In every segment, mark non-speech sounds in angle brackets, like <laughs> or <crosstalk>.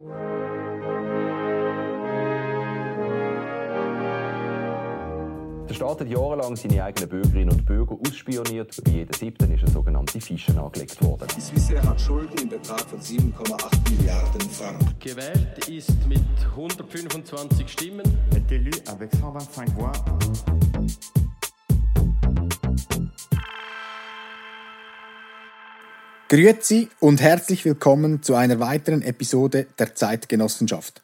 Der Staat hat jahrelang seine eigenen Bürgerinnen und Bürger ausspioniert. Bei jedem siebten ist eine sogenannte Fische angelegt worden. Die Swissair hat Schulden im Betrag von 7,8 Milliarden Franken. Gewählt ist mit 125 Stimmen. est élu avec 125 voix. Grüezi und herzlich willkommen zu einer weiteren Episode der Zeitgenossenschaft,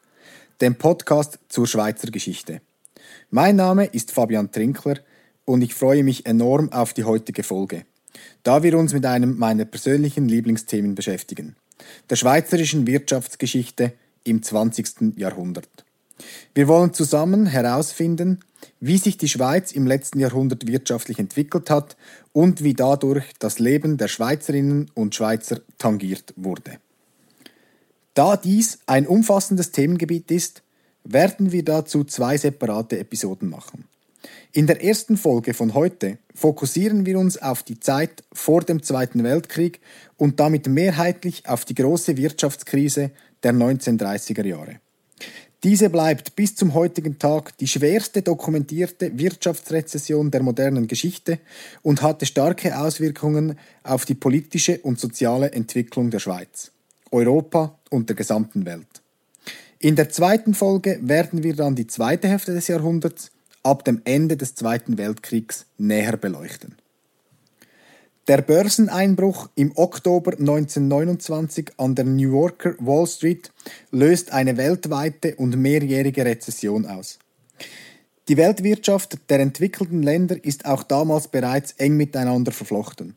dem Podcast zur Schweizer Geschichte. Mein Name ist Fabian Trinkler und ich freue mich enorm auf die heutige Folge, da wir uns mit einem meiner persönlichen Lieblingsthemen beschäftigen, der schweizerischen Wirtschaftsgeschichte im 20. Jahrhundert. Wir wollen zusammen herausfinden, wie sich die Schweiz im letzten Jahrhundert wirtschaftlich entwickelt hat und wie dadurch das Leben der Schweizerinnen und Schweizer tangiert wurde. Da dies ein umfassendes Themengebiet ist, werden wir dazu zwei separate Episoden machen. In der ersten Folge von heute fokussieren wir uns auf die Zeit vor dem Zweiten Weltkrieg und damit mehrheitlich auf die große Wirtschaftskrise der 1930er Jahre. Diese bleibt bis zum heutigen Tag die schwerste dokumentierte Wirtschaftsrezession der modernen Geschichte und hatte starke Auswirkungen auf die politische und soziale Entwicklung der Schweiz, Europa und der gesamten Welt. In der zweiten Folge werden wir dann die zweite Hälfte des Jahrhunderts ab dem Ende des Zweiten Weltkriegs näher beleuchten. Der Börseneinbruch im Oktober 1929 an der New Yorker Wall Street löst eine weltweite und mehrjährige Rezession aus. Die Weltwirtschaft der entwickelten Länder ist auch damals bereits eng miteinander verflochten.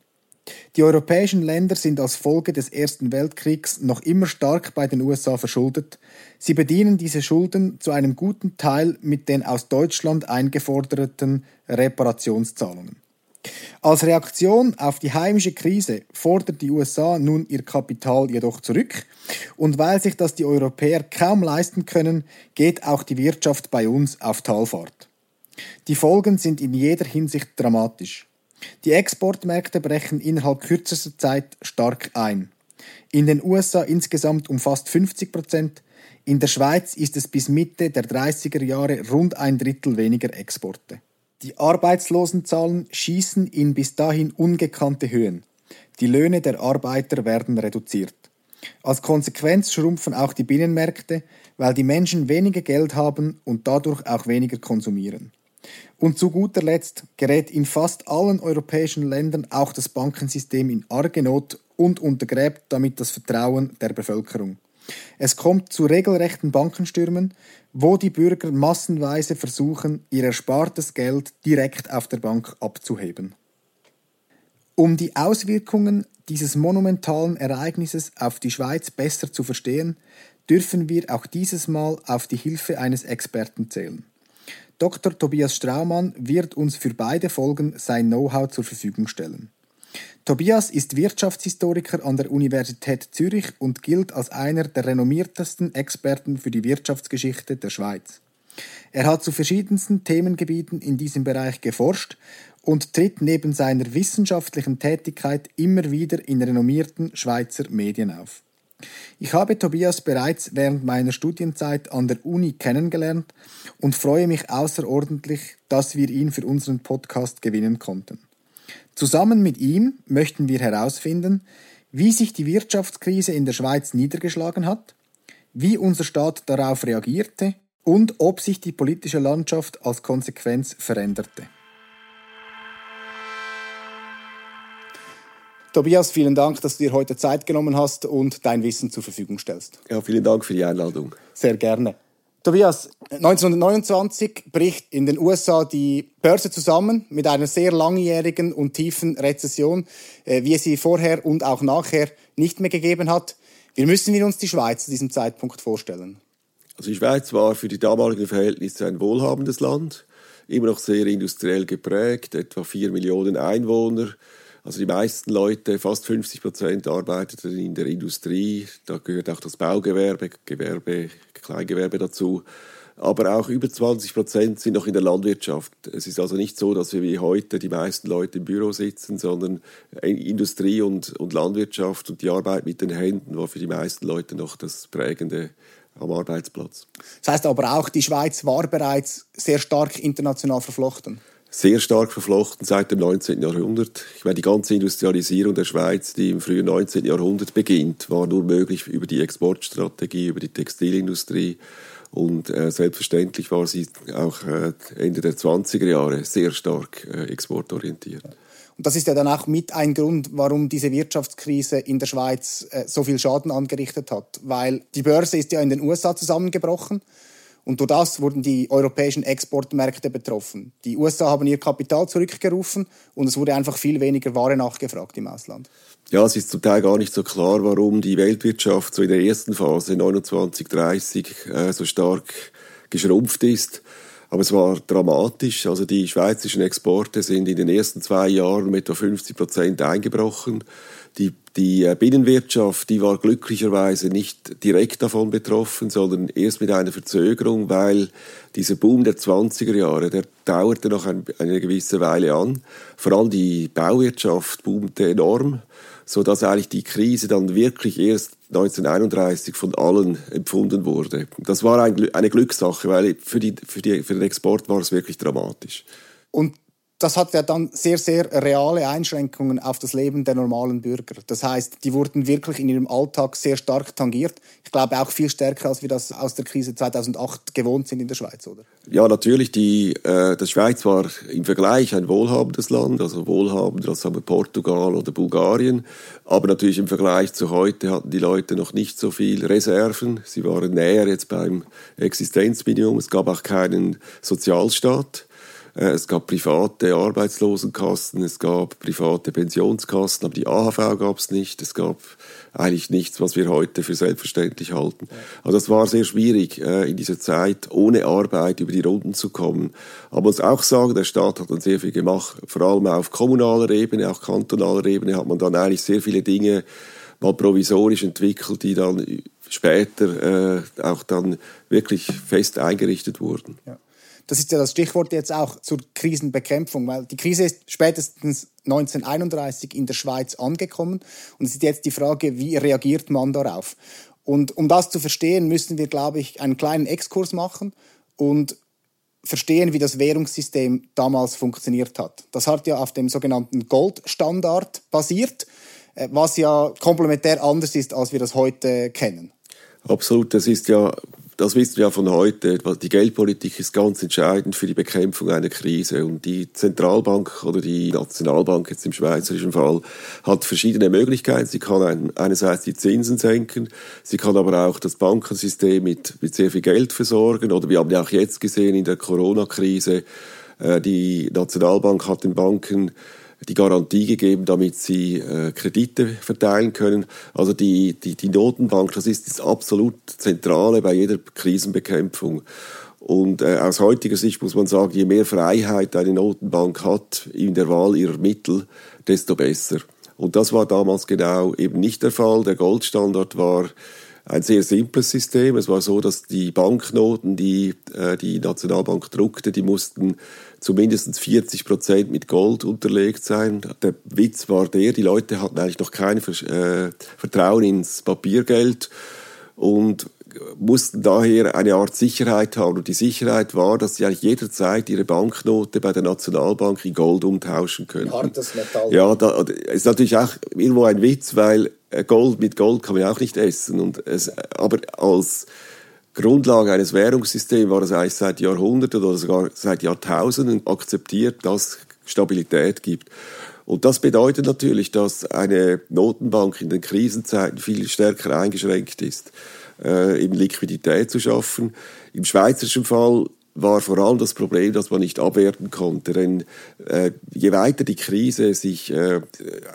Die europäischen Länder sind als Folge des Ersten Weltkriegs noch immer stark bei den USA verschuldet. Sie bedienen diese Schulden zu einem guten Teil mit den aus Deutschland eingeforderten Reparationszahlungen. Als Reaktion auf die heimische Krise fordert die USA nun ihr Kapital jedoch zurück und weil sich das die Europäer kaum leisten können, geht auch die Wirtschaft bei uns auf Talfahrt. Die Folgen sind in jeder Hinsicht dramatisch. Die Exportmärkte brechen innerhalb kürzester Zeit stark ein. In den USA insgesamt um fast 50 Prozent, in der Schweiz ist es bis Mitte der 30er Jahre rund ein Drittel weniger Exporte. Die Arbeitslosenzahlen schießen in bis dahin ungekannte Höhen. Die Löhne der Arbeiter werden reduziert. Als Konsequenz schrumpfen auch die Binnenmärkte, weil die Menschen weniger Geld haben und dadurch auch weniger konsumieren. Und zu guter Letzt gerät in fast allen europäischen Ländern auch das Bankensystem in arge Not und untergräbt damit das Vertrauen der Bevölkerung. Es kommt zu regelrechten Bankenstürmen, wo die Bürger massenweise versuchen, ihr erspartes Geld direkt auf der Bank abzuheben. Um die Auswirkungen dieses monumentalen Ereignisses auf die Schweiz besser zu verstehen, dürfen wir auch dieses Mal auf die Hilfe eines Experten zählen. Dr. Tobias Straumann wird uns für beide Folgen sein Know-how zur Verfügung stellen. Tobias ist Wirtschaftshistoriker an der Universität Zürich und gilt als einer der renommiertesten Experten für die Wirtschaftsgeschichte der Schweiz. Er hat zu verschiedensten Themengebieten in diesem Bereich geforscht und tritt neben seiner wissenschaftlichen Tätigkeit immer wieder in renommierten Schweizer Medien auf. Ich habe Tobias bereits während meiner Studienzeit an der Uni kennengelernt und freue mich außerordentlich, dass wir ihn für unseren Podcast gewinnen konnten. Zusammen mit ihm möchten wir herausfinden, wie sich die Wirtschaftskrise in der Schweiz niedergeschlagen hat, wie unser Staat darauf reagierte und ob sich die politische Landschaft als Konsequenz veränderte. Tobias, vielen Dank, dass du dir heute Zeit genommen hast und dein Wissen zur Verfügung stellst. Ja, vielen Dank für die Einladung. Sehr gerne. Tobias, 1929 bricht in den USA die Börse zusammen mit einer sehr langjährigen und tiefen Rezession, äh, wie es sie vorher und auch nachher nicht mehr gegeben hat. Wie müssen wir uns die Schweiz zu diesem Zeitpunkt vorstellen? Also die Schweiz war für die damaligen Verhältnisse ein wohlhabendes Land, immer noch sehr industriell geprägt, etwa vier Millionen Einwohner. Also die meisten Leute, fast 50 Prozent, arbeiteten in der Industrie. Da gehört auch das Baugewerbe, Gewerbe, Kleingewerbe dazu. aber auch über 20 Prozent sind noch in der Landwirtschaft. Es ist also nicht so, dass wir wie heute die meisten Leute im Büro sitzen, sondern Industrie und, und Landwirtschaft und die Arbeit mit den Händen war für die meisten Leute noch das Prägende am Arbeitsplatz. Das heißt aber auch, die Schweiz war bereits sehr stark international verflochten sehr stark verflochten seit dem 19. Jahrhundert. Ich meine, die ganze Industrialisierung der Schweiz, die im frühen 19. Jahrhundert beginnt, war nur möglich über die Exportstrategie, über die Textilindustrie. Und äh, selbstverständlich war sie auch äh, Ende der 20er Jahre sehr stark äh, exportorientiert. Und das ist ja dann auch mit ein Grund, warum diese Wirtschaftskrise in der Schweiz äh, so viel Schaden angerichtet hat. Weil die Börse ist ja in den USA zusammengebrochen und durch das wurden die europäischen Exportmärkte betroffen. Die USA haben ihr Kapital zurückgerufen und es wurde einfach viel weniger Ware nachgefragt im Ausland. Ja, es ist zum Teil gar nicht so klar, warum die Weltwirtschaft so in der ersten Phase 29, 30 äh, so stark geschrumpft ist. Aber es war dramatisch. Also die schweizerischen Exporte sind in den ersten zwei Jahren um etwa 50 Prozent eingebrochen. Die, die äh, Binnenwirtschaft, die war glücklicherweise nicht direkt davon betroffen, sondern erst mit einer Verzögerung, weil dieser Boom der 20er Jahre, der dauerte noch ein, eine gewisse Weile an. Vor allem die Bauwirtschaft boomte enorm, so dass eigentlich die Krise dann wirklich erst 1931 von allen empfunden wurde. Das war eine Glückssache, weil für, die, für, die, für den Export war es wirklich dramatisch. Und das hat ja dann sehr, sehr reale Einschränkungen auf das Leben der normalen Bürger. Das heißt, die wurden wirklich in ihrem Alltag sehr stark tangiert. Ich glaube auch viel stärker, als wir das aus der Krise 2008 gewohnt sind in der Schweiz, oder? Ja, natürlich. Die, äh, die Schweiz war im Vergleich ein wohlhabendes Land, also wohlhabender als wir, Portugal oder Bulgarien. Aber natürlich im Vergleich zu heute hatten die Leute noch nicht so viel Reserven. Sie waren näher jetzt beim Existenzminimum. Es gab auch keinen Sozialstaat. Äh, es gab private Arbeitslosenkassen, es gab private Pensionskassen, aber die AHV gab es nicht. Es gab eigentlich nichts, was wir heute für selbstverständlich halten. Also es war sehr schwierig, äh, in dieser Zeit ohne Arbeit über die Runden zu kommen. Aber man muss auch sagen, der Staat hat dann sehr viel gemacht, vor allem auf kommunaler Ebene, auch kantonaler Ebene hat man dann eigentlich sehr viele Dinge mal provisorisch entwickelt, die dann später äh, auch dann wirklich fest eingerichtet wurden. Ja. Das ist ja das Stichwort jetzt auch zur Krisenbekämpfung, weil die Krise ist spätestens 1931 in der Schweiz angekommen und es ist jetzt die Frage, wie reagiert man darauf? Und um das zu verstehen, müssen wir, glaube ich, einen kleinen Exkurs machen und verstehen, wie das Währungssystem damals funktioniert hat. Das hat ja auf dem sogenannten Goldstandard basiert, äh, was ja komplementär anders ist, als wir das heute kennen. Absolut, das ist ja das wissen wir ja von heute. Die Geldpolitik ist ganz entscheidend für die Bekämpfung einer Krise. Und die Zentralbank oder die Nationalbank jetzt im schweizerischen Fall hat verschiedene Möglichkeiten. Sie kann einerseits die Zinsen senken, sie kann aber auch das Bankensystem mit, mit sehr viel Geld versorgen. Oder wir haben ja auch jetzt gesehen in der Corona-Krise, äh, die Nationalbank hat den Banken die Garantie gegeben, damit sie äh, Kredite verteilen können. Also die, die, die Notenbank, das ist das absolut Zentrale bei jeder Krisenbekämpfung. Und äh, aus heutiger Sicht muss man sagen, je mehr Freiheit eine Notenbank hat in der Wahl ihrer Mittel, desto besser. Und das war damals genau eben nicht der Fall. Der Goldstandard war ein sehr simples System. Es war so, dass die Banknoten, die äh, die Nationalbank druckte, die mussten zu mindestens 40 Prozent mit Gold unterlegt sein. Der Witz war der, die Leute hatten eigentlich noch kein äh, Vertrauen ins Papiergeld und mussten daher eine Art Sicherheit haben. Und die Sicherheit war, dass sie eigentlich jederzeit ihre Banknote bei der Nationalbank in Gold umtauschen können. Hartes Metall. Ja, da ist natürlich auch irgendwo ein Witz, weil äh, Gold mit Gold kann man auch nicht essen. Und es, aber als Grundlage eines Währungssystems war es eigentlich seit Jahrhunderten oder sogar seit Jahrtausenden akzeptiert, dass Stabilität gibt. Und das bedeutet natürlich, dass eine Notenbank in den Krisenzeiten viel stärker eingeschränkt ist, äh, eben Liquidität zu schaffen. Im schweizerischen Fall war vor allem das Problem, dass man nicht abwerten konnte. Denn äh, je weiter die Krise sich äh,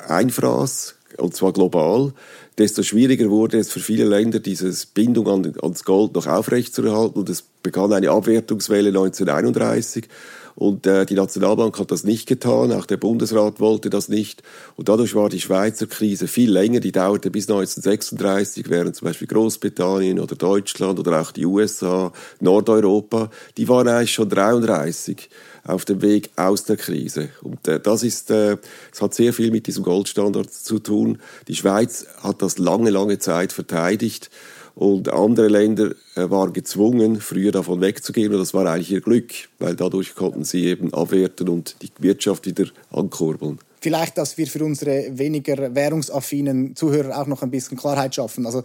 einfraß, und zwar global, desto schwieriger wurde es für viele Länder, diese Bindung an, ans Gold noch aufrechtzuerhalten. Und es begann eine Abwertungswelle 1931 und äh, die Nationalbank hat das nicht getan, auch der Bundesrat wollte das nicht. Und dadurch war die Schweizer Krise viel länger, die dauerte bis 1936, während zum Beispiel Großbritannien oder Deutschland oder auch die USA, Nordeuropa, die waren eigentlich schon 33 auf dem Weg aus der Krise. Und äh, das ist, äh, es hat sehr viel mit diesem Goldstandard zu tun. Die Schweiz hat das lange, lange Zeit verteidigt. Und andere Länder äh, waren gezwungen, früher davon wegzugehen. Und das war eigentlich ihr Glück, weil dadurch konnten sie eben abwerten und die Wirtschaft wieder ankurbeln. Vielleicht, dass wir für unsere weniger währungsaffinen Zuhörer auch noch ein bisschen Klarheit schaffen. Also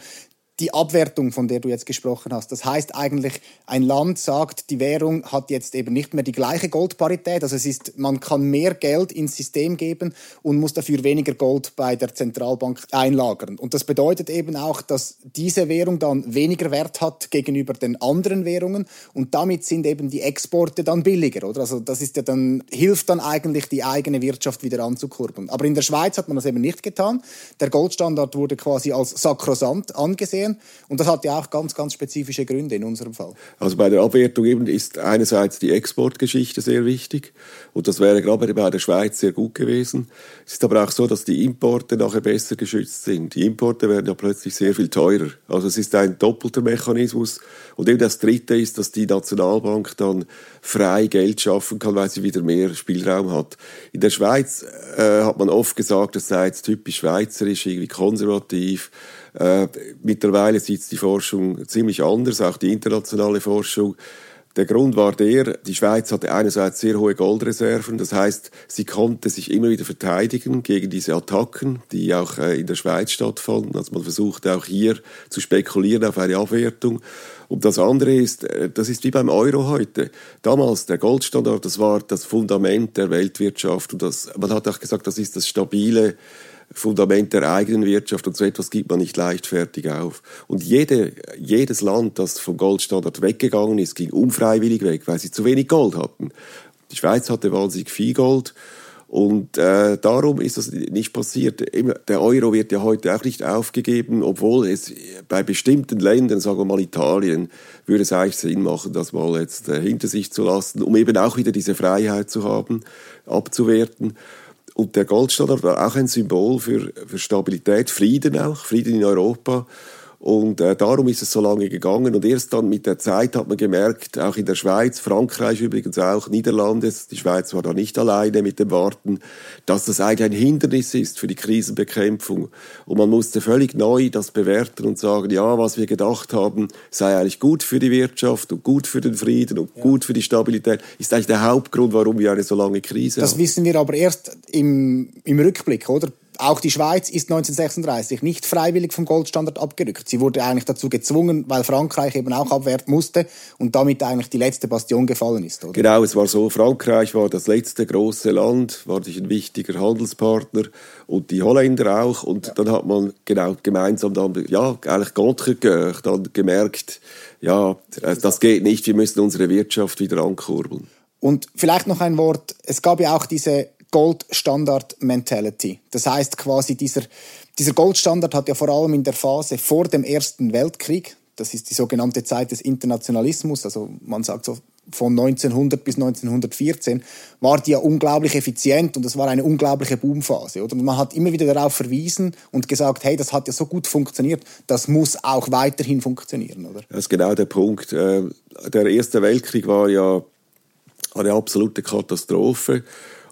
die Abwertung, von der du jetzt gesprochen hast. Das heißt eigentlich, ein Land sagt, die Währung hat jetzt eben nicht mehr die gleiche Goldparität. Also es ist, man kann mehr Geld ins System geben und muss dafür weniger Gold bei der Zentralbank einlagern. Und das bedeutet eben auch, dass diese Währung dann weniger Wert hat gegenüber den anderen Währungen und damit sind eben die Exporte dann billiger, oder? Also das ist ja dann, hilft dann eigentlich die eigene Wirtschaft wieder anzukurbeln. Aber in der Schweiz hat man das eben nicht getan. Der Goldstandard wurde quasi als sakrosant angesehen sehen. Und das hat ja auch ganz, ganz spezifische Gründe in unserem Fall. Also bei der Abwertung eben ist einerseits die Exportgeschichte sehr wichtig. Und das wäre gerade bei der Schweiz sehr gut gewesen. Es ist aber auch so, dass die Importe nachher besser geschützt sind. Die Importe werden ja plötzlich sehr viel teurer. Also es ist ein doppelter Mechanismus. Und eben das Dritte ist, dass die Nationalbank dann frei Geld schaffen kann, weil sie wieder mehr Spielraum hat. In der Schweiz äh, hat man oft gesagt, das sei jetzt typisch schweizerisch, irgendwie konservativ. Äh, mittlerweile sieht die Forschung ziemlich anders, auch die internationale Forschung. Der Grund war der, die Schweiz hatte einerseits sehr hohe Goldreserven, das heißt, sie konnte sich immer wieder verteidigen gegen diese Attacken, die auch äh, in der Schweiz stattfanden. Also man versuchte auch hier zu spekulieren auf eine Abwertung. Und das andere ist, äh, das ist wie beim Euro heute. Damals der Goldstandard, das war das Fundament der Weltwirtschaft und das, man hat auch gesagt, das ist das stabile Fundament der eigenen Wirtschaft und so etwas gibt man nicht leichtfertig auf. Und jede, jedes Land, das vom Goldstandard weggegangen ist, ging unfreiwillig weg, weil sie zu wenig Gold hatten. Die Schweiz hatte wahnsinnig viel Gold und äh, darum ist das nicht passiert. Der Euro wird ja heute auch nicht aufgegeben, obwohl es bei bestimmten Ländern, sagen wir mal Italien, würde es eigentlich Sinn machen, das mal jetzt äh, hinter sich zu lassen, um eben auch wieder diese Freiheit zu haben, abzuwerten. Und der Goldstandard war auch ein Symbol für, für Stabilität, Frieden auch, Frieden in Europa. Und äh, darum ist es so lange gegangen. Und erst dann mit der Zeit hat man gemerkt, auch in der Schweiz, Frankreich übrigens auch, Niederlande, die Schweiz war da nicht alleine mit dem Warten, dass das eigentlich ein Hindernis ist für die Krisenbekämpfung. Und man musste völlig neu das bewerten und sagen, ja, was wir gedacht haben, sei eigentlich gut für die Wirtschaft und gut für den Frieden und ja. gut für die Stabilität, ist eigentlich der Hauptgrund, warum wir eine so lange Krise das haben. Das wissen wir aber erst im, im Rückblick, oder? Auch die Schweiz ist 1936 nicht freiwillig vom Goldstandard abgerückt. Sie wurde eigentlich dazu gezwungen, weil Frankreich eben auch abwerten musste und damit eigentlich die letzte Bastion gefallen ist. Oder? Genau, es war so, Frankreich war das letzte große Land, war sich ein wichtiger Handelspartner und die Holländer auch. Und ja. dann hat man genau gemeinsam dann, ja, eigentlich contre dann gemerkt, ja, das geht nicht, wir müssen unsere Wirtschaft wieder ankurbeln. Und vielleicht noch ein Wort, es gab ja auch diese Gold-Standard-Mentality. Das heißt quasi, dieser, dieser Goldstandard hat ja vor allem in der Phase vor dem Ersten Weltkrieg, das ist die sogenannte Zeit des Internationalismus, also man sagt so von 1900 bis 1914, war die ja unglaublich effizient und das war eine unglaubliche Boomphase. Und man hat immer wieder darauf verwiesen und gesagt, hey, das hat ja so gut funktioniert, das muss auch weiterhin funktionieren. Oder? Das ist genau der Punkt. Äh, der Erste Weltkrieg war ja eine absolute Katastrophe.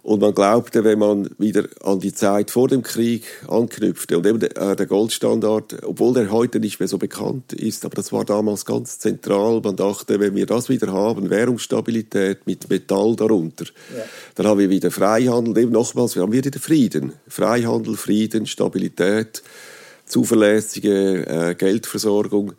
Und man glaubte, wenn man wieder an die Zeit vor dem Krieg anknüpfte und eben der, äh, der Goldstandard, obwohl der heute nicht mehr so bekannt ist, aber das war damals ganz zentral. Man dachte, wenn wir das wieder haben, Währungsstabilität mit Metall darunter, ja. dann haben wir wieder Freihandel. Eben nochmals, wir haben wieder Frieden. Freihandel, Frieden, Stabilität, zuverlässige äh, Geldversorgung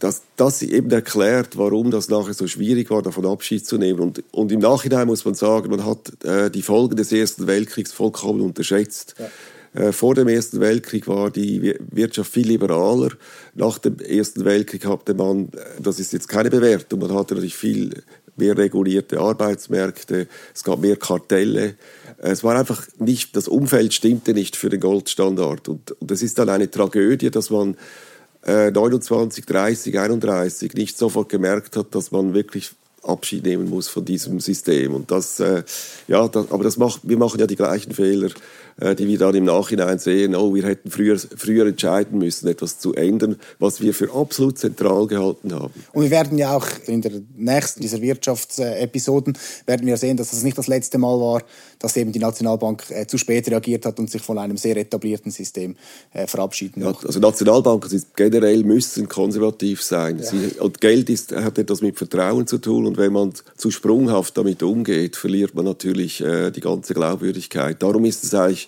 dass das eben erklärt, warum das nachher so schwierig war, davon Abschied zu nehmen. Und, und im Nachhinein muss man sagen, man hat äh, die Folgen des Ersten Weltkriegs vollkommen unterschätzt. Ja. Äh, vor dem Ersten Weltkrieg war die Wirtschaft viel liberaler. Nach dem Ersten Weltkrieg hatte man, äh, das ist jetzt keine Bewertung, man hatte natürlich viel mehr regulierte Arbeitsmärkte, es gab mehr Kartelle. Es war einfach nicht, das Umfeld stimmte nicht für den Goldstandard. Und, und das ist dann eine Tragödie, dass man äh, 29, 30, 31 nicht sofort gemerkt hat, dass man wirklich Abschied nehmen muss von diesem System. Und das, äh, ja, das, aber das macht, wir machen ja die gleichen Fehler, die wir dann im Nachhinein sehen. Oh, wir hätten früher, früher entscheiden müssen, etwas zu ändern, was wir für absolut zentral gehalten haben. Und wir werden ja auch in der nächsten dieser Wirtschaftsepisoden werden wir sehen, dass das nicht das letzte Mal war, dass eben die Nationalbank äh, zu spät reagiert hat und sich von einem sehr etablierten System äh, verabschieden ja, Also Nationalbanken sind generell müssen konservativ sein. Ja. Sie, und Geld ist, hat etwas mit Vertrauen zu tun und wenn man zu sprunghaft damit umgeht, verliert man natürlich äh, die ganze Glaubwürdigkeit. Darum ist es eigentlich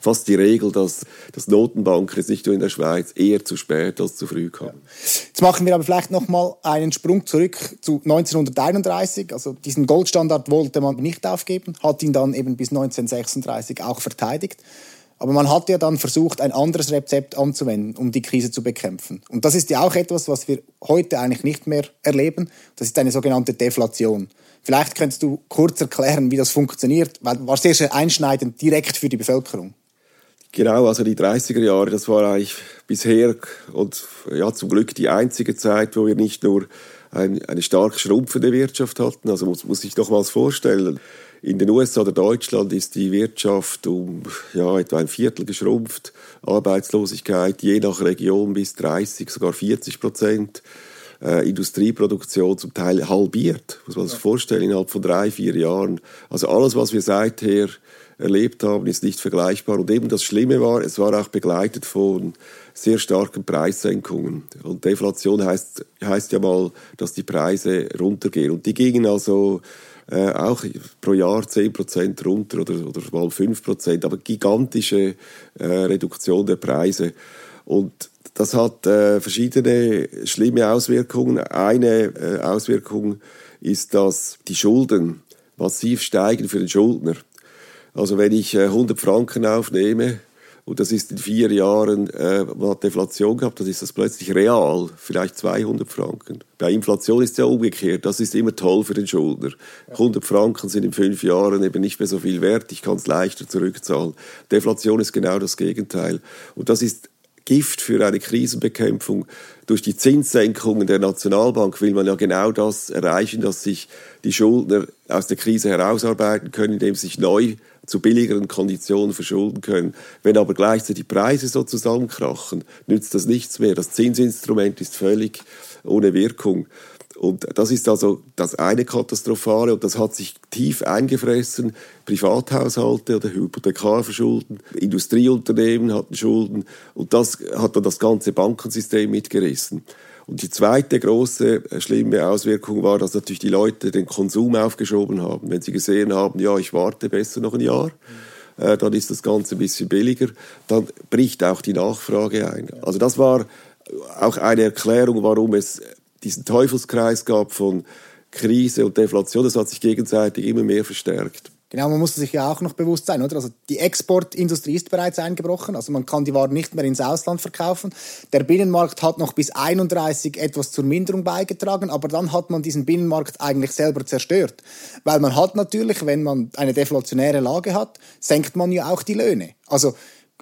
fast die Regel, dass, dass Notenbanken jetzt nicht nur in der Schweiz eher zu spät als zu früh kommen. Jetzt machen wir aber vielleicht noch mal einen Sprung zurück zu 1931. Also diesen Goldstandard wollte man nicht aufgeben, hat ihn dann eben bis 1936 auch verteidigt. Aber man hat ja dann versucht, ein anderes Rezept anzuwenden, um die Krise zu bekämpfen. Und das ist ja auch etwas, was wir heute eigentlich nicht mehr erleben. Das ist eine sogenannte Deflation. Vielleicht könntest du kurz erklären, wie das funktioniert, weil war sehr, einschneidend direkt für die Bevölkerung. Genau, also die 30er Jahre, das war eigentlich bisher und ja zum Glück die einzige Zeit, wo wir nicht nur ein, eine stark schrumpfende Wirtschaft hatten. Also muss, muss ich doch mal vorstellen. In den USA oder Deutschland ist die Wirtschaft um ja, etwa ein Viertel geschrumpft. Arbeitslosigkeit je nach Region bis 30, sogar 40 Prozent. Äh, Industrieproduktion zum Teil halbiert, muss man sich vorstellen, innerhalb von drei, vier Jahren. Also alles, was wir seither erlebt haben, ist nicht vergleichbar. Und eben das Schlimme war, es war auch begleitet von sehr starken Preissenkungen. Und Deflation heißt, heißt ja mal, dass die Preise runtergehen. Und die gingen also äh, auch pro Jahr 10% runter oder, oder mal 5%, aber gigantische äh, Reduktion der Preise. Und das hat äh, verschiedene schlimme Auswirkungen. Eine äh, Auswirkung ist, dass die Schulden massiv steigen für den Schuldner. Also wenn ich äh, 100 Franken aufnehme und das ist in vier Jahren, äh, man hat Deflation gehabt, dann ist das plötzlich real, vielleicht 200 Franken. Bei Inflation ist es ja umgekehrt, das ist immer toll für den Schuldner. 100 Franken sind in fünf Jahren eben nicht mehr so viel wert, ich kann es leichter zurückzahlen. Deflation ist genau das Gegenteil. Und das ist Gift für eine Krisenbekämpfung. Durch die Zinssenkungen der Nationalbank will man ja genau das erreichen, dass sich die Schuldner aus der Krise herausarbeiten können, indem sie sich neu zu billigeren Konditionen verschulden können. Wenn aber gleichzeitig die Preise so zusammenkrachen, nützt das nichts mehr. Das Zinsinstrument ist völlig ohne Wirkung. Und das ist also das eine Katastrophale und das hat sich tief eingefressen. Privathaushalte oder Hypothekarverschulden, Industrieunternehmen hatten Schulden und das hat dann das ganze Bankensystem mitgerissen. Und die zweite große äh, schlimme Auswirkung war, dass natürlich die Leute den Konsum aufgeschoben haben. Wenn sie gesehen haben, ja, ich warte besser noch ein Jahr, äh, dann ist das Ganze ein bisschen billiger, dann bricht auch die Nachfrage ein. Also das war auch eine Erklärung, warum es diesen Teufelskreis gab von Krise und Deflation, das hat sich gegenseitig immer mehr verstärkt. Genau, man muss sich ja auch noch bewusst sein, oder? Also die Exportindustrie ist bereits eingebrochen, also man kann die Waren nicht mehr ins Ausland verkaufen. Der Binnenmarkt hat noch bis 31 etwas zur Minderung beigetragen, aber dann hat man diesen Binnenmarkt eigentlich selber zerstört, weil man hat natürlich, wenn man eine deflationäre Lage hat, senkt man ja auch die Löhne. Also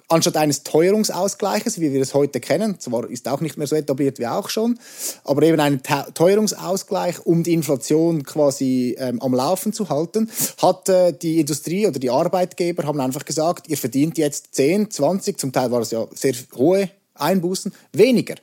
anstatt eines Teuerungsausgleiches, wie wir es heute kennen, zwar ist auch nicht mehr so etabliert wie auch schon, aber eben einen Teuerungsausgleich, um die Inflation quasi ähm, am Laufen zu halten, hat äh, die Industrie oder die Arbeitgeber haben einfach gesagt, ihr verdient jetzt 10, 20, zum Teil war es ja sehr hohe Einbußen, weniger.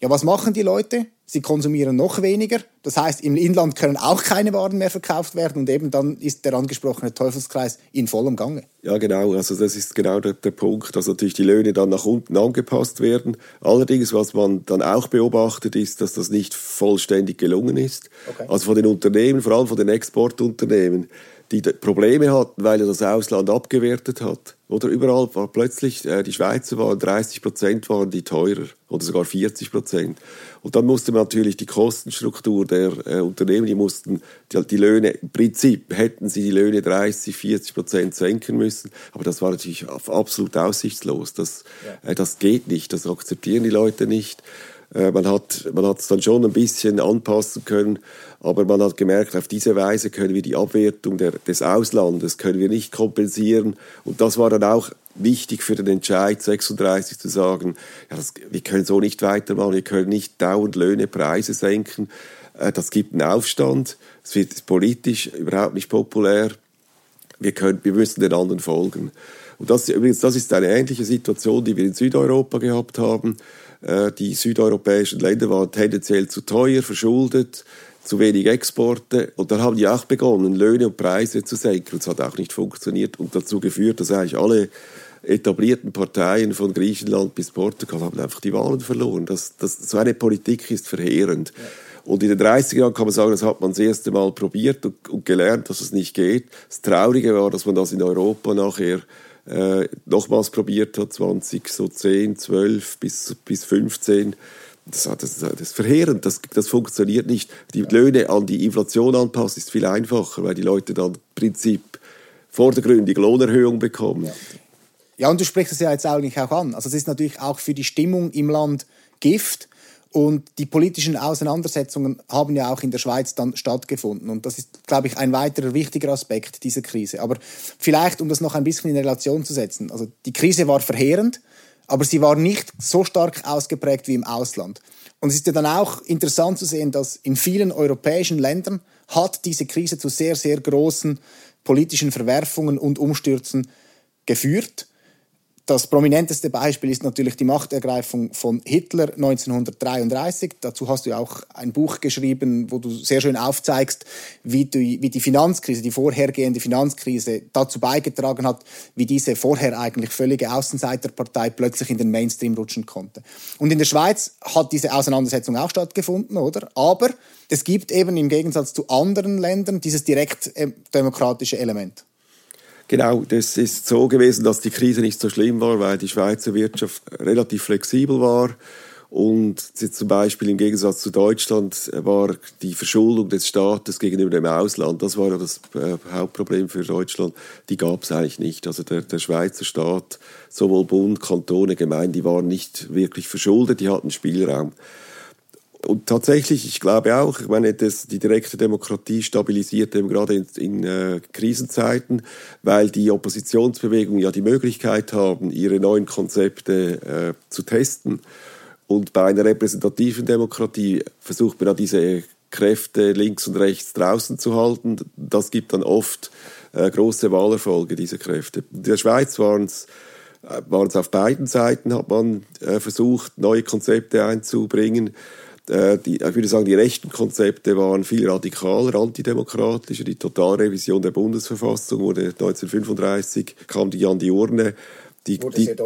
Ja, was machen die Leute? Sie konsumieren noch weniger. Das heißt, im Inland können auch keine Waren mehr verkauft werden und eben dann ist der angesprochene Teufelskreis in vollem Gange. Ja, genau. Also das ist genau der, der Punkt, dass natürlich die Löhne dann nach unten angepasst werden. Allerdings, was man dann auch beobachtet, ist, dass das nicht vollständig gelungen ist. Okay. Also von den Unternehmen, vor allem von den Exportunternehmen, die Probleme hatten, weil er das Ausland abgewertet hat. Oder überall war plötzlich, äh, die Schweizer waren 30 Prozent waren die teurer oder sogar 40 Prozent. Und dann musste man natürlich die Kostenstruktur der äh, Unternehmen, die mussten die, die, Löhne, im Prinzip hätten sie die Löhne 30, 40 Prozent senken müssen, aber das war natürlich absolut aussichtslos. Das, ja. äh, das geht nicht, das akzeptieren die Leute nicht. Äh, man hat man hat es dann schon ein bisschen anpassen können, aber man hat gemerkt, auf diese Weise können wir die Abwertung der, des Auslandes können wir nicht kompensieren. Und das war dann auch wichtig für den Entscheid 36 zu sagen, ja, das, wir können so nicht weitermachen, wir können nicht dauernd Löhne, Preise senken. Äh, das gibt einen Aufstand, es wird politisch überhaupt nicht populär. Wir, können, wir müssen den anderen folgen. Und das, übrigens, das ist eine ähnliche Situation, die wir in Südeuropa gehabt haben. Äh, die südeuropäischen Länder waren tendenziell zu teuer, verschuldet, zu wenig Exporte. Und dann haben die auch begonnen, Löhne und Preise zu senken. Und es hat auch nicht funktioniert und dazu geführt, dass eigentlich alle etablierten Parteien von Griechenland bis Portugal haben einfach die Wahlen verloren. Das, das, so eine Politik ist verheerend. Ja. Und in den 30er Jahren kann man sagen, das hat man das erste Mal probiert und, und gelernt, dass es nicht geht. Das Traurige war, dass man das in Europa nachher äh, nochmals probiert hat, 20, so 10, 12 bis, bis 15. Das, das, das ist verheerend, das, das funktioniert nicht. Die Löhne an die Inflation anpassen ist viel einfacher, weil die Leute dann im Prinzip vordergründig Lohnerhöhung bekommen. Ja. ja, und du sprichst es ja jetzt eigentlich auch an. Also es ist natürlich auch für die Stimmung im Land Gift. Und die politischen Auseinandersetzungen haben ja auch in der Schweiz dann stattgefunden. Und das ist, glaube ich, ein weiterer wichtiger Aspekt dieser Krise. Aber vielleicht, um das noch ein bisschen in Relation zu setzen. Also die Krise war verheerend, aber sie war nicht so stark ausgeprägt wie im Ausland. Und es ist ja dann auch interessant zu sehen, dass in vielen europäischen Ländern hat diese Krise zu sehr, sehr großen politischen Verwerfungen und Umstürzen geführt. Das prominenteste Beispiel ist natürlich die Machtergreifung von Hitler 1933. Dazu hast du auch ein Buch geschrieben, wo du sehr schön aufzeigst, wie die, wie die Finanzkrise, die vorhergehende Finanzkrise dazu beigetragen hat, wie diese vorher eigentlich völlige Außenseiterpartei plötzlich in den Mainstream rutschen konnte. Und in der Schweiz hat diese Auseinandersetzung auch stattgefunden, oder? Aber es gibt eben im Gegensatz zu anderen Ländern dieses direkt äh, demokratische Element. Genau, das ist so gewesen, dass die Krise nicht so schlimm war, weil die Schweizer Wirtschaft relativ flexibel war. Und zum Beispiel im Gegensatz zu Deutschland war die Verschuldung des Staates gegenüber dem Ausland, das war ja das äh, Hauptproblem für Deutschland, die gab es eigentlich nicht. Also der, der Schweizer Staat, sowohl Bund, Kantone, Gemeinden, die waren nicht wirklich verschuldet, die hatten Spielraum und tatsächlich, ich glaube auch, ich meine, das, die direkte Demokratie stabilisiert eben gerade in, in äh, Krisenzeiten, weil die Oppositionsbewegungen ja die Möglichkeit haben, ihre neuen Konzepte äh, zu testen. Und bei einer repräsentativen Demokratie versucht man ja diese Kräfte links und rechts draußen zu halten. Das gibt dann oft äh, große Wahlerfolge, diese Kräfte. In der Schweiz waren es äh, waren es auf beiden Seiten, hat man äh, versucht, neue Konzepte einzubringen. Äh, die, ich würde sagen, die rechten Konzepte waren viel radikaler, antidemokratischer. Die Totalrevision der Bundesverfassung wurde 1935, kam die an die Urne. Die, die.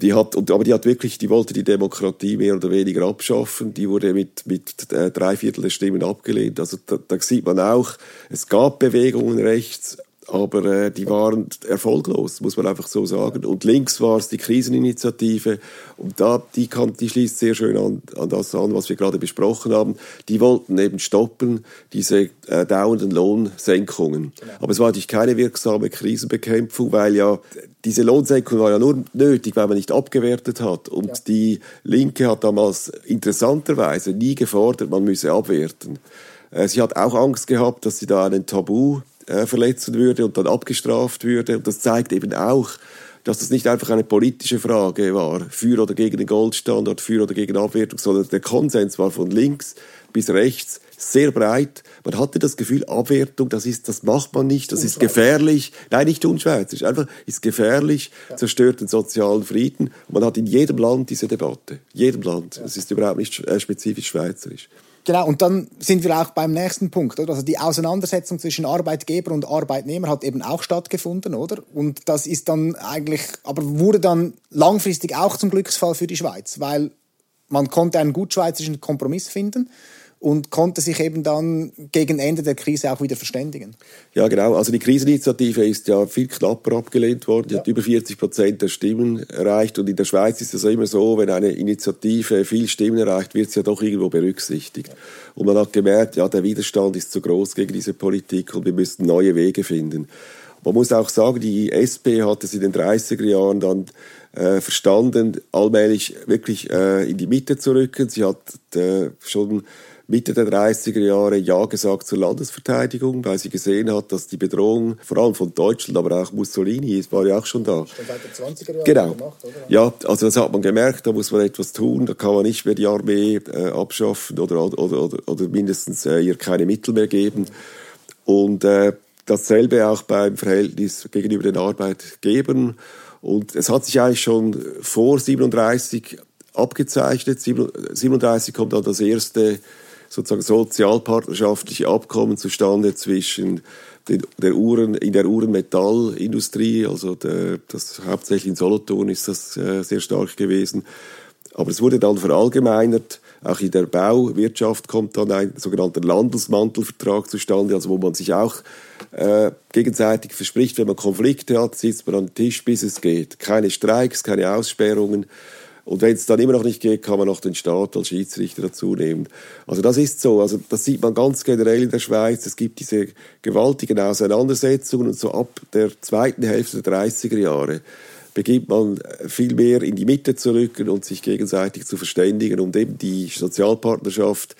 Die hat, aber die hat wirklich, die wollte die Demokratie mehr oder weniger abschaffen. Die wurde mit, mit äh, drei Viertel der Stimmen abgelehnt. Also da, da sieht man auch, es gab Bewegungen rechts, aber äh, die waren erfolglos, muss man einfach so sagen. Und links war es die Kriseninitiative und da, die, kann, die schließt sehr schön an, an das an, was wir gerade besprochen haben. Die wollten eben stoppen, diese äh, dauernden Lohnsenkungen. Genau. Aber es war natürlich keine wirksame Krisenbekämpfung, weil ja diese Lohnsenkung war ja nur nötig, weil man nicht abgewertet hat. Und ja. die Linke hat damals interessanterweise nie gefordert, man müsse abwerten. Äh, sie hat auch Angst gehabt, dass sie da einen Tabu äh, verletzen würde und dann abgestraft würde. Und das zeigt eben auch, dass das nicht einfach eine politische Frage war, für oder gegen den Goldstandard, für oder gegen Abwertung, sondern der Konsens war von links bis rechts sehr breit. Man hatte das Gefühl, Abwertung, das ist, das macht man nicht, das ist gefährlich. Nein, nicht unschweizerisch, einfach ist gefährlich, zerstört den sozialen Frieden. Und man hat in jedem Land diese Debatte. Jedem Land. Es ist überhaupt nicht äh, spezifisch schweizerisch. Genau, und dann sind wir auch beim nächsten Punkt. Oder? Also die Auseinandersetzung zwischen Arbeitgeber und Arbeitnehmer hat eben auch stattgefunden, oder? Und das ist dann eigentlich, aber wurde dann langfristig auch zum Glücksfall für die Schweiz, weil man konnte einen gut schweizerischen Kompromiss finden und konnte sich eben dann gegen Ende der Krise auch wieder verständigen. Ja, genau. Also die Kriseninitiative ist ja viel knapper abgelehnt worden. Die ja. hat über 40 Prozent der Stimmen erreicht. Und in der Schweiz ist es ja immer so, wenn eine Initiative viel Stimmen erreicht, wird sie ja doch irgendwo berücksichtigt. Ja. Und man hat gemerkt, ja, der Widerstand ist zu groß gegen diese Politik und wir müssten neue Wege finden. Man muss auch sagen, die SP hat es in den 30er Jahren dann äh, verstanden, allmählich wirklich äh, in die Mitte zu rücken. Sie hat äh, schon Mitte der 30er Jahre Ja gesagt zur Landesverteidigung, weil sie gesehen hat, dass die Bedrohung vor allem von Deutschland, aber auch Mussolini, war ja auch schon da. Schon seit den 20er Jahren Genau. gemacht, oder? Ja, also das hat man gemerkt, da muss man etwas tun, da kann man nicht mehr die Armee äh, abschaffen oder, oder, oder, oder mindestens äh, ihr keine Mittel mehr geben. Und äh, dasselbe auch beim Verhältnis gegenüber den Arbeitgebern. Und es hat sich eigentlich schon vor 37 abgezeichnet. 37 kommt dann das erste sozusagen sozialpartnerschaftliche Abkommen zustande zwischen der Uhren, in der Uhrenmetallindustrie, also der, das hauptsächlich in Solothurn ist das äh, sehr stark gewesen. Aber es wurde dann verallgemeinert. Auch in der Bauwirtschaft kommt dann ein sogenannter Landesmantelvertrag zustande, also wo man sich auch äh, gegenseitig verspricht, wenn man Konflikte hat, sitzt man am Tisch, bis es geht. Keine Streiks, keine Aussperrungen. Und wenn es dann immer noch nicht geht, kann man noch den Staat als Schiedsrichter dazu nehmen. Also das ist so. Also das sieht man ganz generell in der Schweiz. Es gibt diese gewaltigen Auseinandersetzungen und so ab der zweiten Hälfte der 30er Jahre beginnt man viel mehr in die Mitte zu rücken und sich gegenseitig zu verständigen und eben die Sozialpartnerschaft,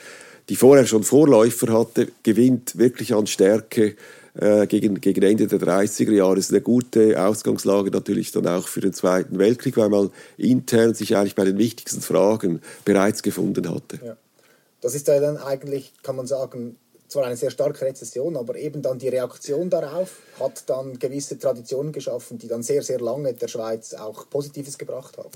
die vorher schon Vorläufer hatte, gewinnt wirklich an Stärke äh, gegen, gegen Ende der 30er Jahre. Ist eine gute Ausgangslage natürlich dann auch für den Zweiten Weltkrieg, weil man intern sich eigentlich bei den wichtigsten Fragen bereits gefunden hatte. Ja. Das ist ja dann eigentlich, kann man sagen, zwar eine sehr starke Rezession, aber eben dann die Reaktion darauf hat dann gewisse Traditionen geschaffen, die dann sehr, sehr lange der Schweiz auch Positives gebracht haben.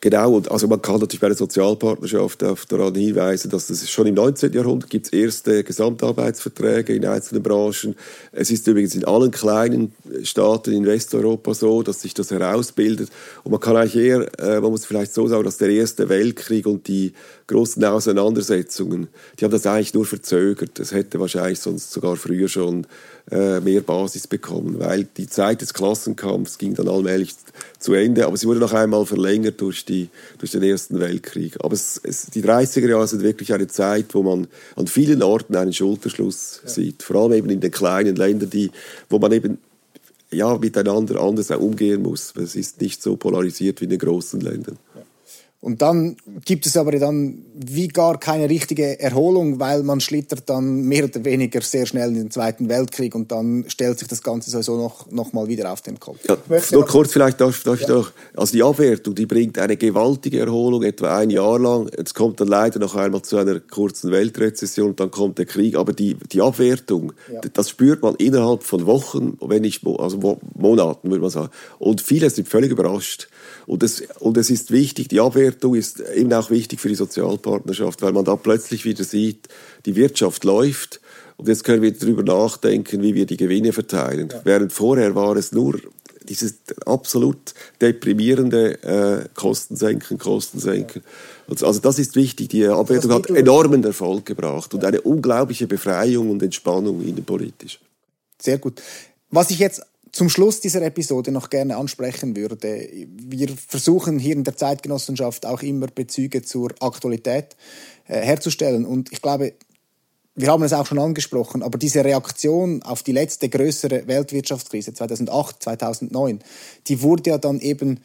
Genau, und also man kann natürlich bei der Sozialpartnerschaft auch daran hinweisen, dass es schon im 19. Jahrhundert gibt erste Gesamtarbeitsverträge in einzelnen Branchen. Es ist übrigens in allen kleinen Staaten in Westeuropa so, dass sich das herausbildet. Und man kann eigentlich eher, äh, man muss vielleicht so sagen, dass der Erste Weltkrieg und die großen Auseinandersetzungen, die haben das eigentlich nur verzögert. Es hätte wahrscheinlich sonst sogar früher schon äh, mehr Basis bekommen, weil die Zeit des Klassenkampfs ging dann allmählich zu Ende, aber sie wurde noch einmal verlängert durch, die, durch den Ersten Weltkrieg. Aber es, es, die 30er Jahre sind wirklich eine Zeit, wo man an vielen Orten einen Schulterschluss ja. sieht, vor allem eben in den kleinen Ländern, die, wo man eben ja, miteinander anders umgehen muss. Es ist nicht so polarisiert wie in den großen Ländern. Und dann gibt es aber dann wie gar keine richtige Erholung, weil man schlittert dann mehr oder weniger sehr schnell in den Zweiten Weltkrieg und dann stellt sich das Ganze sowieso noch, noch mal wieder auf den Kopf. Ja, nur kurz vielleicht darf, darf ja. ich noch, also die Abwertung, die bringt eine gewaltige Erholung, etwa ein Jahr lang. Es kommt dann leider noch einmal zu einer kurzen Weltrezession und dann kommt der Krieg. Aber die, die Abwertung, ja. das spürt man innerhalb von Wochen, wenn nicht, also Monaten, würde man sagen. Und viele sind völlig überrascht. Und es, und es ist wichtig, die Abwertung ist eben auch wichtig für die Sozialpartnerschaft, weil man da plötzlich wieder sieht, die Wirtschaft läuft und jetzt können wir darüber nachdenken, wie wir die Gewinne verteilen. Ja. Während vorher war es nur dieses absolut deprimierende äh, Kosten senken, Kosten senken. Ja. Also das ist wichtig. Die Abwertung hat enormen Erfolg gebracht und eine unglaubliche Befreiung und Entspannung innenpolitisch. Sehr gut. Was ich jetzt zum Schluss dieser Episode noch gerne ansprechen würde. Wir versuchen hier in der Zeitgenossenschaft auch immer Bezüge zur Aktualität äh, herzustellen. Und ich glaube, wir haben es auch schon angesprochen, aber diese Reaktion auf die letzte größere Weltwirtschaftskrise 2008, 2009, die wurde ja dann eben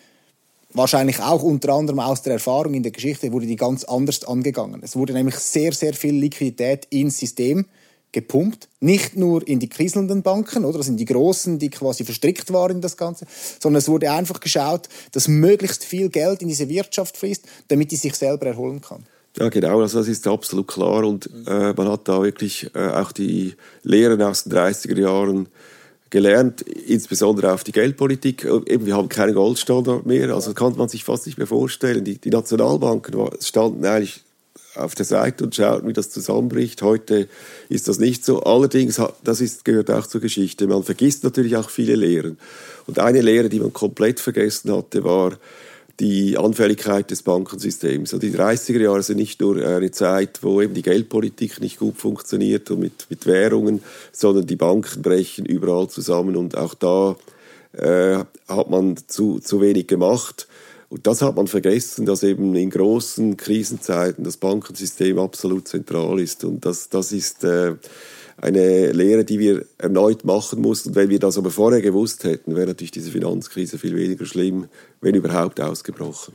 wahrscheinlich auch unter anderem aus der Erfahrung in der Geschichte, wurde die ganz anders angegangen. Es wurde nämlich sehr, sehr viel Liquidität ins System gepumpt, nicht nur in die kriselnden Banken, oder das sind die großen, die quasi verstrickt waren in das Ganze, sondern es wurde einfach geschaut, dass möglichst viel Geld in diese Wirtschaft fließt, damit die sich selber erholen kann. Ja, genau, also das ist absolut klar und äh, man hat da wirklich äh, auch die Lehren aus den 30er Jahren gelernt, insbesondere auf die Geldpolitik. Eben, wir haben keinen Goldstandard mehr, also kann man sich fast nicht mehr vorstellen. Die, die Nationalbanken standen eigentlich auf der Seite und schaut, wie das zusammenbricht. Heute ist das nicht so. Allerdings, das ist, gehört auch zur Geschichte. Man vergisst natürlich auch viele Lehren. Und eine Lehre, die man komplett vergessen hatte, war die Anfälligkeit des Bankensystems. Und die 30er Jahre sind nicht nur eine Zeit, wo eben die Geldpolitik nicht gut funktioniert und mit, mit Währungen, sondern die Banken brechen überall zusammen. Und auch da äh, hat man zu, zu wenig gemacht. Und das hat man vergessen, dass eben in großen Krisenzeiten das Bankensystem absolut zentral ist. Und das, das ist äh, eine Lehre, die wir erneut machen mussten. Und wenn wir das aber vorher gewusst hätten, wäre natürlich diese Finanzkrise viel weniger schlimm, wenn überhaupt ausgebrochen.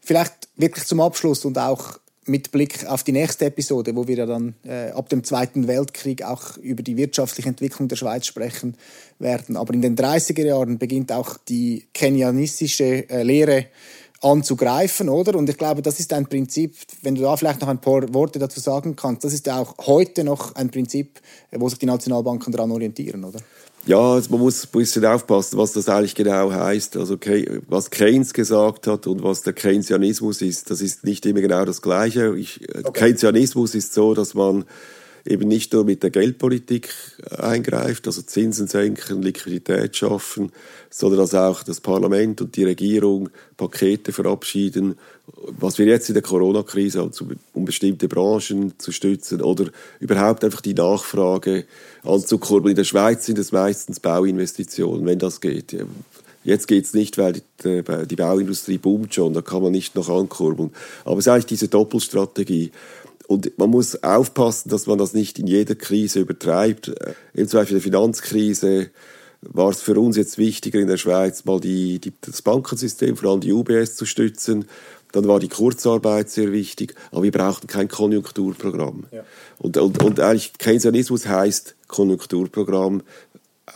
Vielleicht wirklich zum Abschluss und auch mit Blick auf die nächste Episode, wo wir ja dann äh, ab dem Zweiten Weltkrieg auch über die wirtschaftliche Entwicklung der Schweiz sprechen werden. Aber in den 30er Jahren beginnt auch die kenianistische äh, Lehre anzugreifen, oder? Und ich glaube, das ist ein Prinzip, wenn du da vielleicht noch ein paar Worte dazu sagen kannst, das ist auch heute noch ein Prinzip, wo sich die Nationalbanken daran orientieren, oder? Ja, also man muss ein bisschen aufpassen, was das eigentlich genau heißt. Also was Keynes gesagt hat und was der Keynesianismus ist, das ist nicht immer genau das Gleiche. Ich, okay. Keynesianismus ist so, dass man eben nicht nur mit der Geldpolitik eingreift, also Zinsen senken, Liquidität schaffen, sondern dass auch das Parlament und die Regierung Pakete verabschieden, was wir jetzt in der Corona-Krise haben, um bestimmte Branchen zu stützen oder überhaupt einfach die Nachfrage anzukurbeln. In der Schweiz sind es meistens Bauinvestitionen, wenn das geht. Jetzt geht es nicht, weil die, Bauindustrie boomt schon, da kann man nicht noch ankurbeln. Aber es ist eigentlich diese Doppelstrategie. Und man muss aufpassen, dass man das nicht in jeder Krise übertreibt. Im Zweifel der Finanzkrise war es für uns jetzt wichtiger in der Schweiz mal die, die, das Bankensystem, vor allem die UBS zu stützen. Dann war die Kurzarbeit sehr wichtig, aber wir brauchten kein Konjunkturprogramm. Ja. Und, und, und eigentlich Keynesianismus heißt Konjunkturprogramm,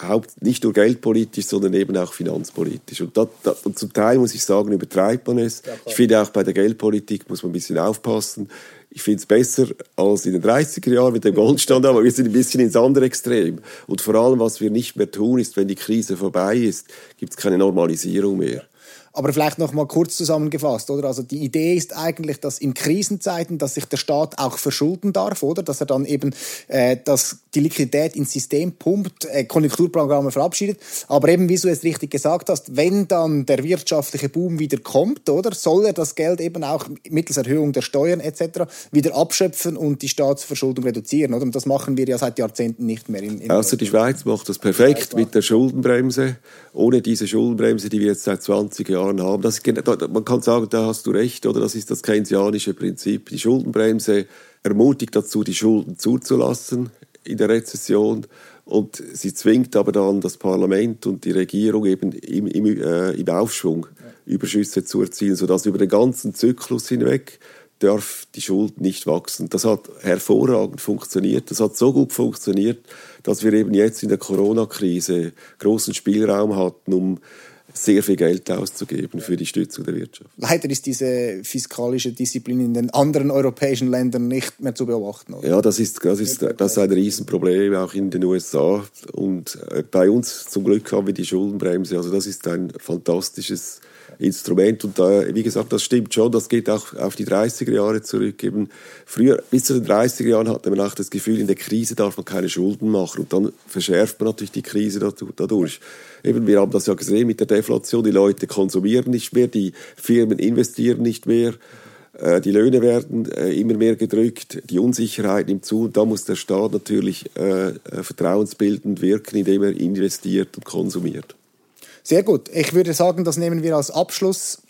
Haupt, nicht nur geldpolitisch, sondern eben auch finanzpolitisch. Und, dat, dat, und zum Teil muss ich sagen, übertreibt man es. Ja, ich finde auch bei der Geldpolitik muss man ein bisschen aufpassen. Ich finde es besser als in den 30er Jahren mit dem Goldstandard, aber wir sind ein bisschen ins andere Extrem. Und vor allem, was wir nicht mehr tun, ist, wenn die Krise vorbei ist, gibt es keine Normalisierung mehr. Aber vielleicht noch mal kurz zusammengefasst, oder? Also die Idee ist eigentlich, dass in Krisenzeiten, dass sich der Staat auch verschulden darf, oder? Dass er dann eben äh, dass die Liquidität ins System pumpt, äh, Konjunkturprogramme verabschiedet. Aber eben, wie du es richtig gesagt hast, wenn dann der wirtschaftliche Boom wieder kommt, oder? Soll er das Geld eben auch mittels Erhöhung der Steuern etc. wieder abschöpfen und die Staatsverschuldung reduzieren, oder? Und das machen wir ja seit Jahrzehnten nicht mehr. In, in Außer die Schweiz macht das perfekt mit der Schuldenbremse. Ohne diese Schuldenbremse, die wir jetzt seit 20 Jahren Jahren haben. Das, man kann sagen, da hast du recht, oder das ist das keynesianische Prinzip. Die Schuldenbremse ermutigt dazu, die Schulden zuzulassen in der Rezession und sie zwingt aber dann das Parlament und die Regierung eben im, im, äh, im Aufschwung Überschüsse zu erzielen, sodass über den ganzen Zyklus hinweg darf die Schuld nicht wachsen. Das hat hervorragend funktioniert. Das hat so gut funktioniert, dass wir eben jetzt in der Corona-Krise großen Spielraum hatten, um sehr viel Geld auszugeben für die Stützung der Wirtschaft. Leider ist diese fiskalische Disziplin in den anderen europäischen Ländern nicht mehr zu beobachten. Oder? Ja, das ist, das, ist, das ist ein Riesenproblem, auch in den USA. Und äh, bei uns zum Glück haben wir die Schuldenbremse. Also das ist ein fantastisches Instrument. Und da, wie gesagt, das stimmt schon, das geht auch auf die 30er Jahre zurück. Eben früher, bis zu den 30er Jahren hatte man auch das Gefühl, in der Krise darf man keine Schulden machen. Und dann verschärft man natürlich die Krise dadurch. Eben, wir haben das ja gesehen mit der Deflation, die Leute konsumieren nicht mehr, die Firmen investieren nicht mehr. Äh, die Löhne werden äh, immer mehr gedrückt, die Unsicherheit nimmt zu und da muss der Staat natürlich äh, vertrauensbildend wirken, indem er investiert und konsumiert. Sehr gut. Ich würde sagen, das nehmen wir als Abschluss.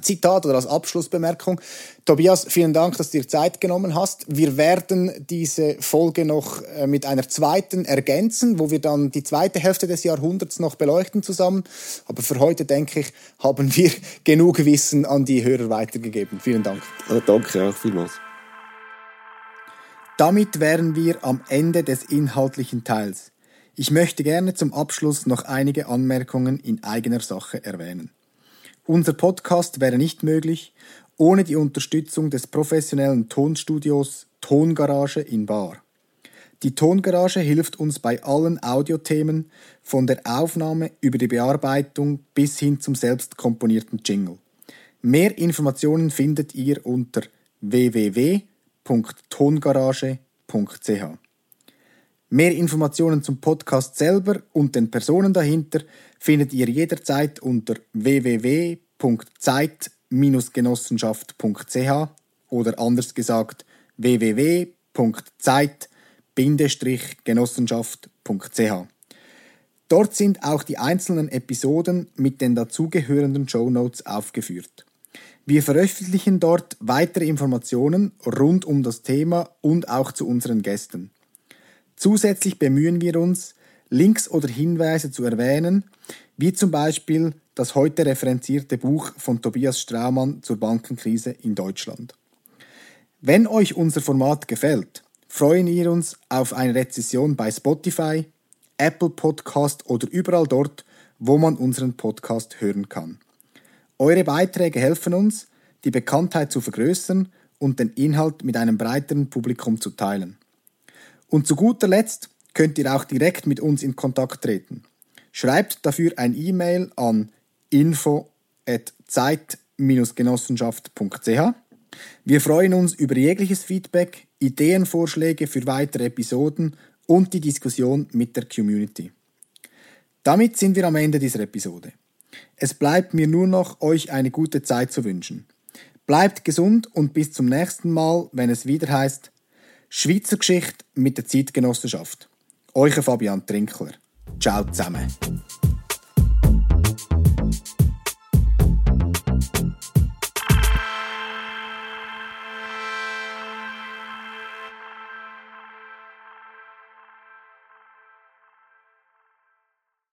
Zitat oder als Abschlussbemerkung. Tobias, vielen Dank, dass du dir Zeit genommen hast. Wir werden diese Folge noch äh, mit einer zweiten ergänzen, wo wir dann die zweite Hälfte des Jahrhunderts noch beleuchten zusammen. Aber für heute, denke ich, haben wir <laughs> genug Wissen an die Hörer weitergegeben. Vielen Dank. Ja, danke auch vielmals. Damit wären wir am Ende des inhaltlichen Teils. Ich möchte gerne zum Abschluss noch einige Anmerkungen in eigener Sache erwähnen. Unser Podcast wäre nicht möglich ohne die Unterstützung des professionellen Tonstudios Tongarage in Bar. Die Tongarage hilft uns bei allen Audiothemen, von der Aufnahme über die Bearbeitung bis hin zum selbst komponierten Jingle. Mehr Informationen findet ihr unter www.tongarage.ch. Mehr Informationen zum Podcast selber und den Personen dahinter findet ihr jederzeit unter www.zeit-genossenschaft.ch oder anders gesagt www.zeit-genossenschaft.ch. Dort sind auch die einzelnen Episoden mit den dazugehörenden Show Notes aufgeführt. Wir veröffentlichen dort weitere Informationen rund um das Thema und auch zu unseren Gästen. Zusätzlich bemühen wir uns, Links oder Hinweise zu erwähnen, wie zum Beispiel das heute referenzierte Buch von Tobias Straumann zur Bankenkrise in Deutschland. Wenn euch unser Format gefällt, freuen wir uns auf eine Rezession bei Spotify, Apple Podcast oder überall dort, wo man unseren Podcast hören kann. Eure Beiträge helfen uns, die Bekanntheit zu vergrößern und den Inhalt mit einem breiteren Publikum zu teilen. Und zu guter Letzt könnt ihr auch direkt mit uns in Kontakt treten. Schreibt dafür ein E-Mail an info@zeit-genossenschaft.ch. Wir freuen uns über jegliches Feedback, Ideenvorschläge für weitere Episoden und die Diskussion mit der Community. Damit sind wir am Ende dieser Episode. Es bleibt mir nur noch, euch eine gute Zeit zu wünschen. Bleibt gesund und bis zum nächsten Mal, wenn es wieder heißt Schweizer Geschichte mit der Zeitgenossenschaft. Euer Fabian Trinkler. Ciao zusammen.